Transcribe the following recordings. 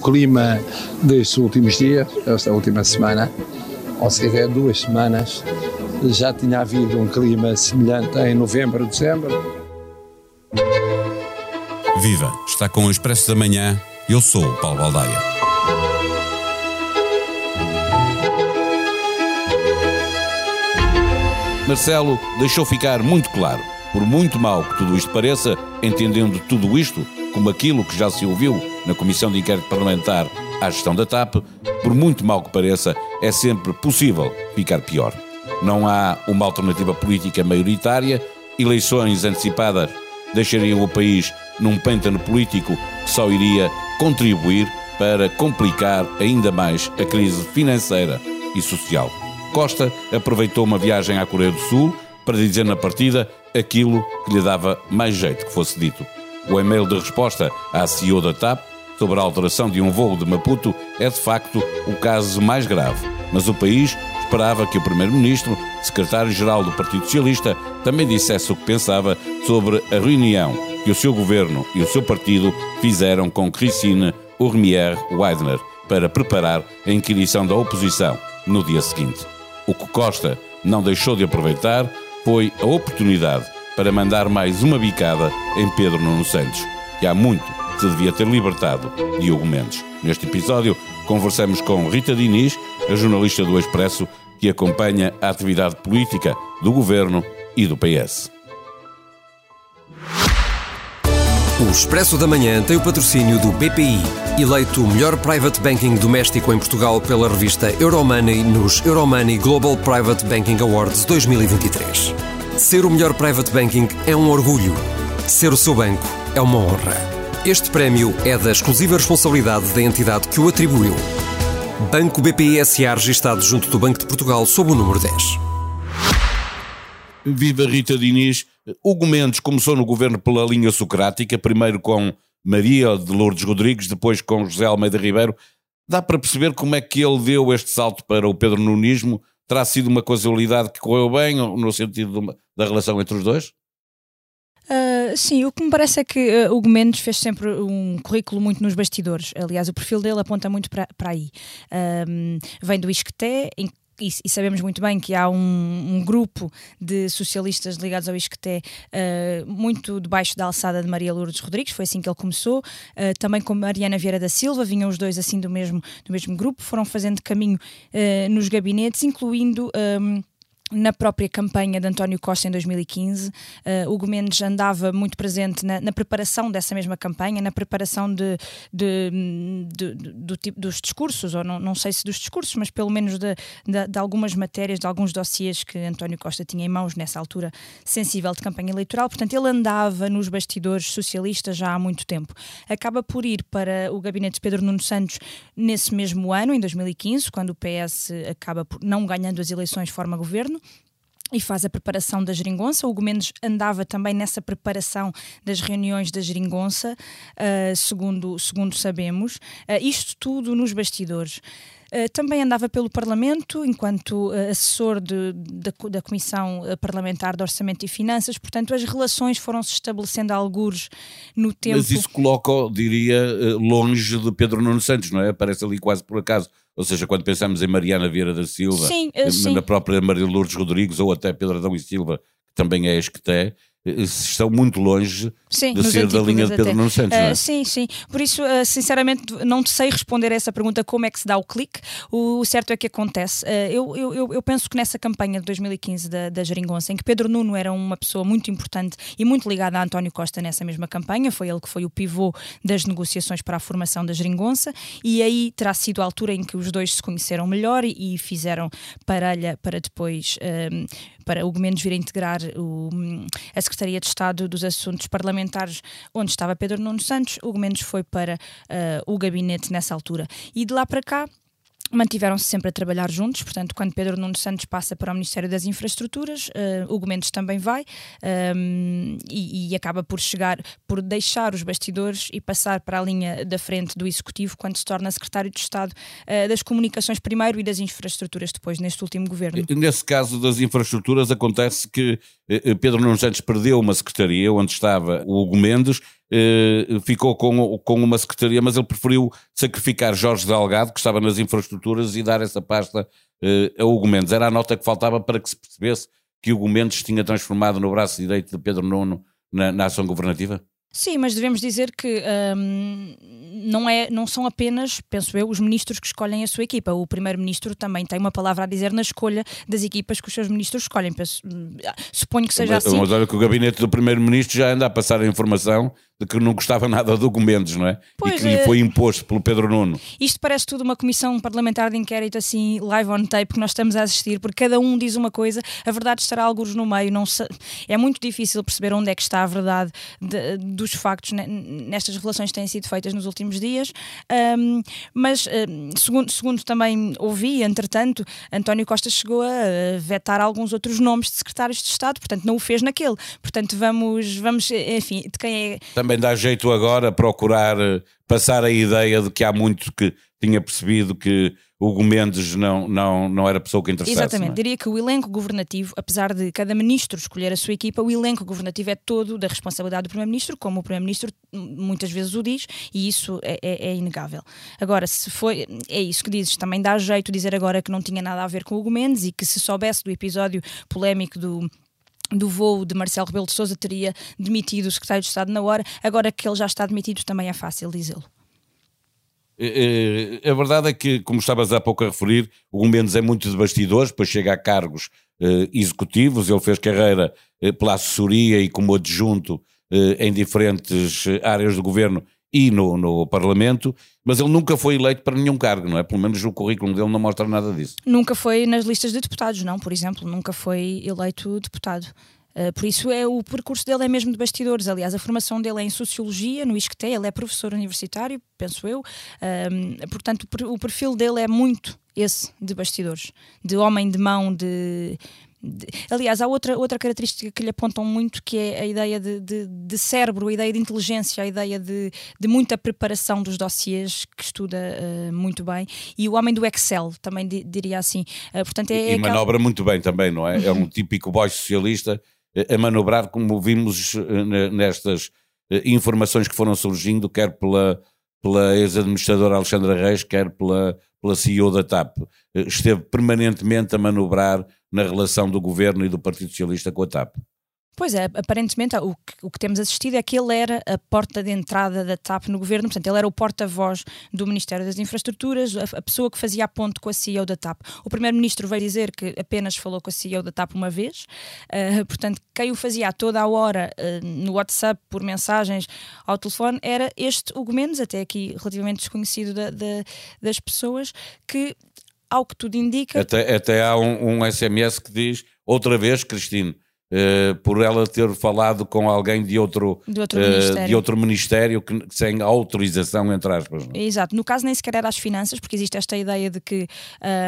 clima destes últimos dias, esta última semana, ou seja, duas semanas, já tinha havido um clima semelhante em novembro, dezembro. Viva! Está com o Expresso da Manhã. Eu sou o Paulo Baldaia. Marcelo deixou ficar muito claro, por muito mal que tudo isto pareça, entendendo tudo isto como aquilo que já se ouviu na Comissão de Inquérito Parlamentar à gestão da TAP, por muito mal que pareça, é sempre possível ficar pior. Não há uma alternativa política maioritária, eleições antecipadas deixariam o país num pântano político que só iria contribuir para complicar ainda mais a crise financeira e social. Costa aproveitou uma viagem à Coreia do Sul para dizer na partida aquilo que lhe dava mais jeito que fosse dito. O e-mail de resposta à CEO da TAP sobre a alteração de um voo de Maputo é de facto o caso mais grave, mas o país esperava que o Primeiro-Ministro, secretário-geral do Partido Socialista, também dissesse o que pensava sobre a reunião que o seu governo e o seu partido fizeram com Christine Urmier Weidner para preparar a inquirição da oposição no dia seguinte. O que Costa não deixou de aproveitar foi a oportunidade para mandar mais uma bicada em Pedro Nuno Santos, que há muito devia ter libertado Diogo Mendes. Neste episódio, conversamos com Rita Diniz, a jornalista do Expresso, que acompanha a atividade política do governo e do PS. O Expresso da Manhã tem o patrocínio do BPI, eleito o melhor private banking doméstico em Portugal pela revista Euromoney nos Euromoney Global Private Banking Awards 2023. Ser o melhor private banking é um orgulho. Ser o seu banco é uma honra. Este prémio é da exclusiva responsabilidade da entidade que o atribuiu. Banco BPI SA registado junto do Banco de Portugal sob o número 10. Viva Rita Diniz. Hugo Mendes começou no governo pela linha socrática, primeiro com Maria de Lourdes Rodrigues, depois com José Almeida Ribeiro. Dá para perceber como é que ele deu este salto para o Pedro Nunismo? Terá sido uma casualidade que correu bem, no sentido da relação entre os dois? Uh, sim, o que me parece é que uh, Hugo Mendes fez sempre um currículo muito nos bastidores. Aliás, o perfil dele aponta muito para aí. Um, vem do Isqueté, em e, e, sabemos muito bem que há um, um, grupo de socialistas ligados ao Isqueté uh, muito debaixo da alçada de Maria Lourdes Rodrigues, foi assim que ele começou, uh, também com Mariana Vieira da Silva, vinham os dois assim do mesmo, do mesmo grupo, foram fazendo caminho uh, nos gabinetes, incluindo. Um, na própria campanha de António Costa em 2015, uh, Hugo Mendes andava muito presente na, na, preparação dessa mesma campanha, na preparação de, de, de, de do tipo, dos discursos, ou não, não sei se dos discursos, mas pelo menos de, algumas matérias, de alguns dossiês que António Costa tinha em mãos nessa altura sensível de campanha eleitoral. Portanto, ele andava nos bastidores socialistas já há muito tempo. Acaba por ir para o gabinete de Pedro Nuno Santos nesse mesmo ano, em 2015, quando o PS acaba por não ganhando as eleições forma governo e faz a preparação da geringonça. O Hugo Mendes andava também nessa preparação das reuniões da geringonça, uh, segundo, segundo sabemos. Uh, isto tudo nos bastidores. Uh, também andava pelo Parlamento enquanto assessor de, de, da Comissão Parlamentar de Orçamento e Finanças, portanto, as relações foram-se estabelecendo a algures no tempo. Mas isso coloca, diria, longe de Pedro Nuno Santos, não é? Parece ali quase por acaso. Ou seja, quando pensamos em Mariana Vieira da Silva, sim, sim. na própria Maria Lourdes Rodrigues ou até Pedro Adão e Silva, que também é ex-que estão muito longe sim, de ser da linha de Pedro Nuno Santos, uh, é? Sim, sim. Por isso, uh, sinceramente, não sei responder a essa pergunta como é que se dá o clique. O, o certo é que acontece. Uh, eu, eu, eu penso que nessa campanha de 2015 da, da Jeringonça, em que Pedro Nuno era uma pessoa muito importante e muito ligada a António Costa nessa mesma campanha, foi ele que foi o pivô das negociações para a formação da Jeringonça, e aí terá sido a altura em que os dois se conheceram melhor e, e fizeram parelha para depois para Hugo Mendes vir a integrar o, a Secretaria de Estado dos Assuntos Parlamentares, onde estava Pedro Nuno Santos. Hugo Mendes foi para uh, o gabinete nessa altura. E de lá para cá, mantiveram-se sempre a trabalhar juntos, portanto, quando Pedro Nuno Santos passa para o Ministério das Infraestruturas, uh, Hugo Mendes também vai um, e, e, acaba por chegar, por deixar os bastidores e passar para a linha da frente do Executivo quando se torna Secretário de Estado uh, das Comunicações primeiro e das Infraestruturas depois, neste último governo. Nesse caso das infraestruturas, acontece que Pedro Nuno Santos perdeu uma secretaria onde estava o Hugo Mendes, ficou com, com uma secretaria, mas ele preferiu sacrificar Jorge Delgado, que estava nas infraestruturas, e dar essa pasta a Hugo Mendes. Era a nota que faltava para que se percebesse que Hugo Mendes tinha transformado no braço direito de Pedro Nuno na, na ação governativa? Sim, mas devemos dizer que hum, não, é, não são apenas, penso eu, os ministros que escolhem a sua equipa. O primeiro-ministro também tem uma palavra a dizer na escolha das equipas que os seus ministros escolhem. Penso, suponho que seja mas, assim. Mas olha que o gabinete do primeiro-ministro já anda a passar a informação de que não gostava nada de documentos, não é? Pois e que lhe é. foi imposto pelo Pedro Nuno. Isto parece tudo uma comissão parlamentar de inquérito assim, live on tape, que nós estamos a assistir, porque cada um diz uma coisa, a verdade estará alguns no meio, não se... é muito difícil perceber onde é que está a verdade de, dos factos nestas relações que têm sido feitas nos últimos dias, um, mas um, segundo, segundo também ouvi, entretanto, António Costa chegou a vetar alguns outros nomes de secretários de Estado, portanto não o fez naquele, portanto vamos, vamos enfim, de quem é... Também também dá jeito agora procurar eh, passar a ideia de que há muito que tinha percebido que Hugo Mendes não, não, não era a pessoa que interessasse. Exatamente, é? diria que o elenco governativo, apesar de cada ministro escolher a sua equipa, o elenco governativo é todo da responsabilidade do Primeiro-Ministro, como o Primeiro-Ministro muitas vezes o diz, e isso é, é, é, inegável. Agora, se foi, é isso que dizes, também dá jeito dizer agora que não tinha nada a ver com Hugo Mendes e que se soubesse do episódio polémico do do voo de Marcelo Rebelo de Sousa teria demitido o secretário de Estado na hora, agora que ele já está demitido também é fácil dizê-lo. É, é, a verdade é que, como estavas há pouco a referir, o Mendes é muito de bastidores, depois chega a cargos eh, executivos, ele fez carreira eh, pela assessoria e como adjunto eh, em diferentes áreas do governo e no, no Parlamento, mas ele nunca foi eleito para nenhum cargo, não é? Pelo menos o currículo dele não mostra nada disso. Nunca foi nas listas de deputados, não, por exemplo, nunca foi eleito deputado. Uh, por isso é o percurso dele é mesmo de bastidores. Aliás, a formação dele é em sociologia no ISCTE, ele é professor universitário, penso eu. Uh, portanto, o perfil dele é muito esse de bastidores, de homem de mão, de Aliás, há outra, outra característica que lhe apontam muito que é a ideia de, de, de cérebro, a ideia de inteligência, a ideia de, de muita preparação dos dossiês, que estuda uh, muito bem, e o homem do Excel, também diria assim. Uh, portanto, é, e, é manobra muito bem também, não é? Uhum. É um típico boy socialista a manobrar, como vimos eh, nestas informações que foram surgindo, quer pela, pela ex-administradora Alexandra Reis, quer pela, pela CEO da TAP. Esteve permanentemente a manobrar na relação do governo e do Partido Socialista com a TAP. Pois é, aparentemente o que, o que, temos assistido é que ele era a porta de entrada da TAP no governo, portanto, ele era o porta-voz do Ministério das Infraestruturas, a, a, pessoa que fazia a ponte com a CEO da TAP. O Primeiro-Ministro veio dizer que apenas falou com a CEO da TAP uma vez, uh, portanto, quem o fazia a toda a hora uh, no WhatsApp, por mensagens, ao telefone, era este Hugo Mendes, até aqui relativamente desconhecido da, da, das pessoas, que ao que tudo indica. Até, até há um, um SMS que diz outra vez, Cristine Uh, por ela ter falado com alguém de outro, de outro, uh, ministério. De outro ministério que, sem autorização, entre aspas. Não? É? Exato. No caso, nem sequer era as finanças, porque existe esta ideia de que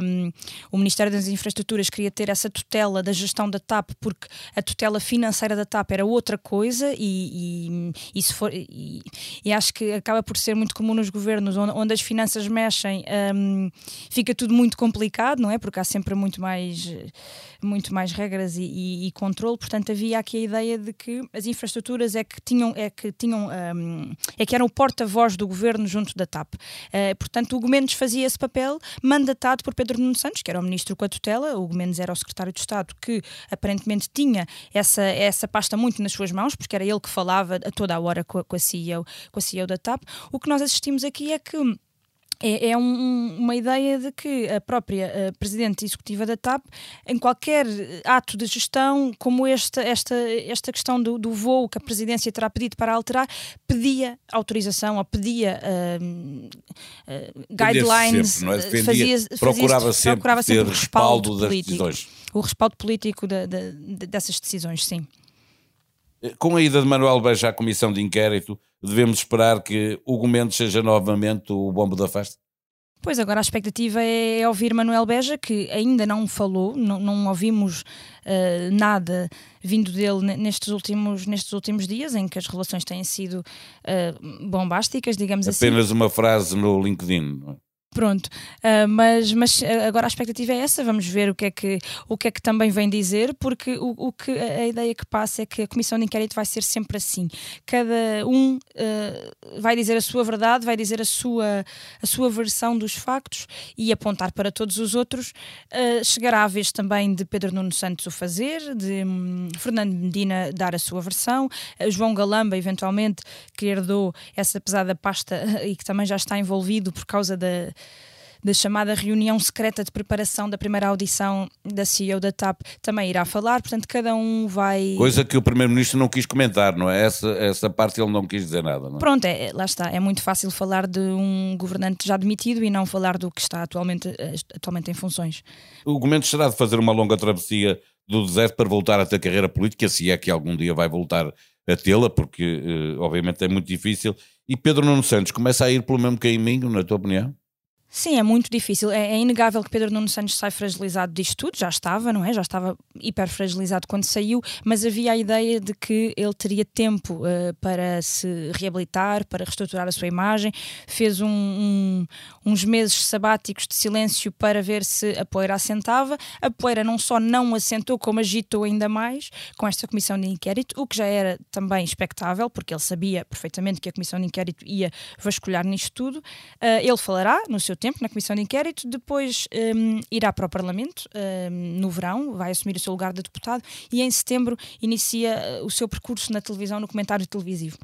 um, o Ministério das Infraestruturas queria ter essa tutela da gestão da TAP, porque a tutela financeira da TAP era outra coisa, e, e, e, for, e, e acho que acaba por ser muito comum nos governos onde, onde as finanças mexem, um, fica tudo muito complicado, não é? Porque há sempre muito mais, muito mais regras e, e, e controle controle, portanto havia aqui a ideia de que as infraestruturas é que tinham, é que tinham, um, é que eram o porta-voz do governo junto da TAP. Uh, portanto, o Gomendes fazia esse papel, mandatado por Pedro Nuno Santos, que era o ministro com a tutela, o Gomendes era o secretário de Estado que aparentemente tinha essa, essa pasta muito nas suas mãos, porque era ele que falava a toda a hora com a, com a CEO, com a CEO da TAP. O que nós assistimos aqui é que é, é um, uma ideia de que a própria a presidente executiva da TAP, em qualquer ato de gestão, como esta, esta, esta questão do, do voo que a presidência terá pedido para alterar, pedia autorização ou pedia uh, uh, guidelines, sempre, é? Defendia, fazia, procurava, fazia, sempre procurava sempre o respaldo, respaldo político, das decisões. O respaldo político de, de, de, dessas decisões, sim. Com a ida de Manuel Beja à comissão de inquérito, devemos esperar que Hugo Mendes seja novamente o bombo da festa? Pois agora a expectativa é ouvir Manuel Beja, que ainda não falou, não, não ouvimos uh, nada vindo dele nestes últimos, nestes últimos dias, em que as relações têm sido uh, bombásticas, digamos Apenas assim. Apenas uma frase no LinkedIn. Pronto, uh, mas, mas agora a expectativa é essa, vamos ver o que é que, o que, é que também vem dizer, porque o, o que, a ideia que passa é que a comissão de inquérito vai ser sempre assim. Cada um uh, vai dizer a sua verdade, vai dizer a sua, a sua versão dos factos e apontar para todos os outros. Uh, chegará a vez também de Pedro Nuno Santos o fazer, de um, Fernando Medina dar a sua versão, João Galamba, eventualmente, que herdou essa pesada pasta e que também já está envolvido por causa da da chamada reunião secreta de preparação da primeira audição da CEO da TAP também irá falar, portanto cada um vai... Coisa que o Primeiro-Ministro não quis comentar, não é? Essa, essa parte ele não quis dizer nada, não é? Pronto, é, lá está, é muito fácil falar de um governante já demitido e não falar do que está atualmente, atualmente em funções. O Gomes será de fazer uma longa travessia do deserto para voltar a ter carreira política, se é que algum dia vai voltar a tê-la, porque eh, obviamente é muito difícil. E Pedro Nuno Santos começa a ir pelo mesmo caminho, na tua opinião? Sim, é muito difícil. É, é, inegável que Pedro Nuno Santos sai fragilizado disto tudo, já estava, não é? Já estava hiper fragilizado quando saiu, mas havia a ideia de que ele teria tempo uh, para se reabilitar, para reestruturar a sua imagem. Fez um, um, uns meses sabáticos de silêncio para ver se a poeira assentava. A poeira não só não assentou, como agitou ainda mais com esta comissão de inquérito, o que já era também expectável, porque ele sabia perfeitamente que a comissão de inquérito ia vasculhar nisto tudo. Uh, ele falará no seu tempo na comissão de inquérito, depois um, irá para o Parlamento um, no verão, vai assumir o seu lugar de deputado e em setembro inicia uh, o seu percurso na televisão, no comentário televisivo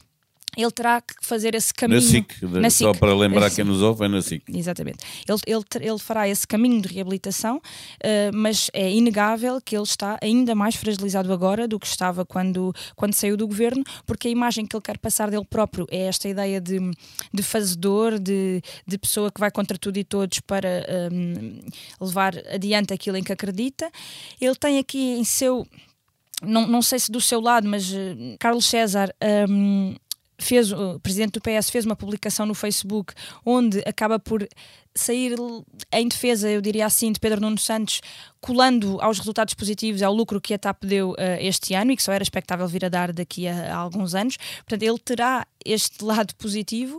ele terá que fazer esse caminho. Na SIC, na SIC. só para lembrar quem nos ouve, é na SIC. Exatamente. Ele, ele, ele fará esse caminho de reabilitação, uh, mas é inegável que ele está ainda mais fragilizado agora do que estava quando, quando saiu do governo, porque a imagem que ele quer passar dele próprio é esta ideia de, de fazedor, de, de pessoa que vai contra tudo e todos para um, levar adiante aquilo em que acredita. Ele tem aqui em seu. Não, não sei se do seu lado, mas uh, Carlos César um, fez, o presidente do PS fez uma publicação no Facebook onde acaba por sair em defesa, eu diria assim, de Pedro Nuno Santos, colando aos resultados positivos ao lucro que a TAP deu uh, este ano e que só era expectável vir a dar daqui a, a, alguns anos. Portanto, ele terá este lado positivo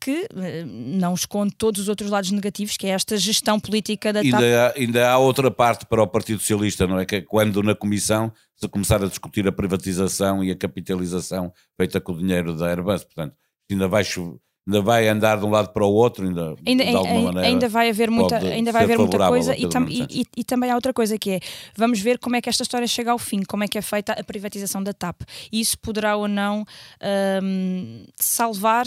que uh, não esconde todos os outros lados negativos, que é esta gestão política da ainda TAP. Há, ainda há outra parte para o Partido Socialista, não é? Que é quando na Comissão se começar a discutir a privatização e a capitalização feita com o dinheiro da Airbus. Portanto, ainda vai chover ainda vai andar de um lado para o outro, ainda, ainda, de alguma maneira. Ainda vai haver muita, ainda vai haver muita coisa e, tam, e, e, e, também há outra coisa que é, vamos ver como é que esta história chega ao fim, como é que é feita a privatização da TAP. Isso poderá ou não um, salvar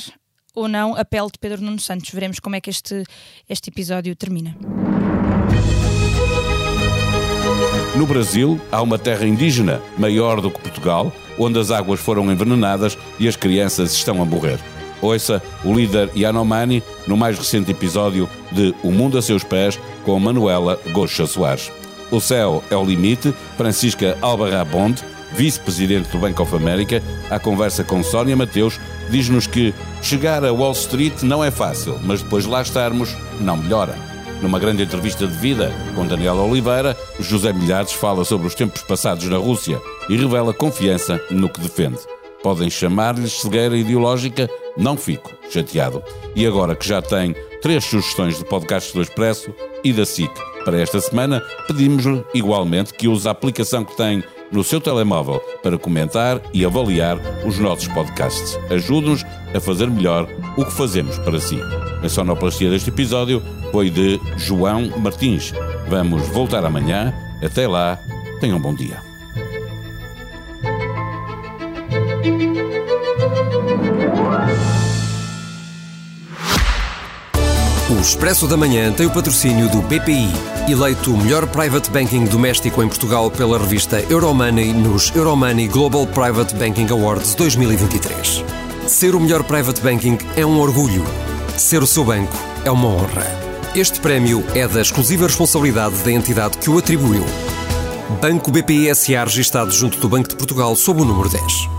ou não a pele de Pedro Nuno Santos. Veremos como é que este, este episódio termina. No Brasil, há uma terra indígena maior do que Portugal, onde as águas foram envenenadas e as crianças estão a morrer. Ouça o líder Yanomami no mais recente episódio de O Mundo a Seus Pés com Manuela Goxa Soares. O céu é o limite, Francisca Albarrabond, vice-presidente do Bank of America, à conversa com Sónia Mateus, diz-nos que chegar a Wall Street não é fácil, mas depois de lá estarmos, não melhora. Numa grande entrevista de vida com Daniela Oliveira, José Milhares fala sobre os tempos passados na Rússia e revela confiança no que defende. Podem chamar-lhes cegueira ideológica, não fico chateado. E agora que já tem três sugestões de podcasts do Expresso e da SIC para esta semana, pedimos-lhe igualmente que use a aplicação que tem no seu telemóvel para comentar e avaliar os nossos podcasts. Ajude-nos a fazer melhor o que fazemos para si. A sonoplastia deste episódio foi de João Martins. Vamos voltar amanhã. Até lá, tenham um bom dia. O Expresso da Manhã tem o patrocínio do BPI, eleito o melhor private banking doméstico em Portugal pela revista Euromoney nos Euromoney Global Private Banking Awards 2023. Ser o melhor private banking é um orgulho. Ser o seu banco é uma honra. Este prémio é da exclusiva responsabilidade da entidade que o atribuiu. Banco BPI SA registado junto do Banco de Portugal sob o número 10.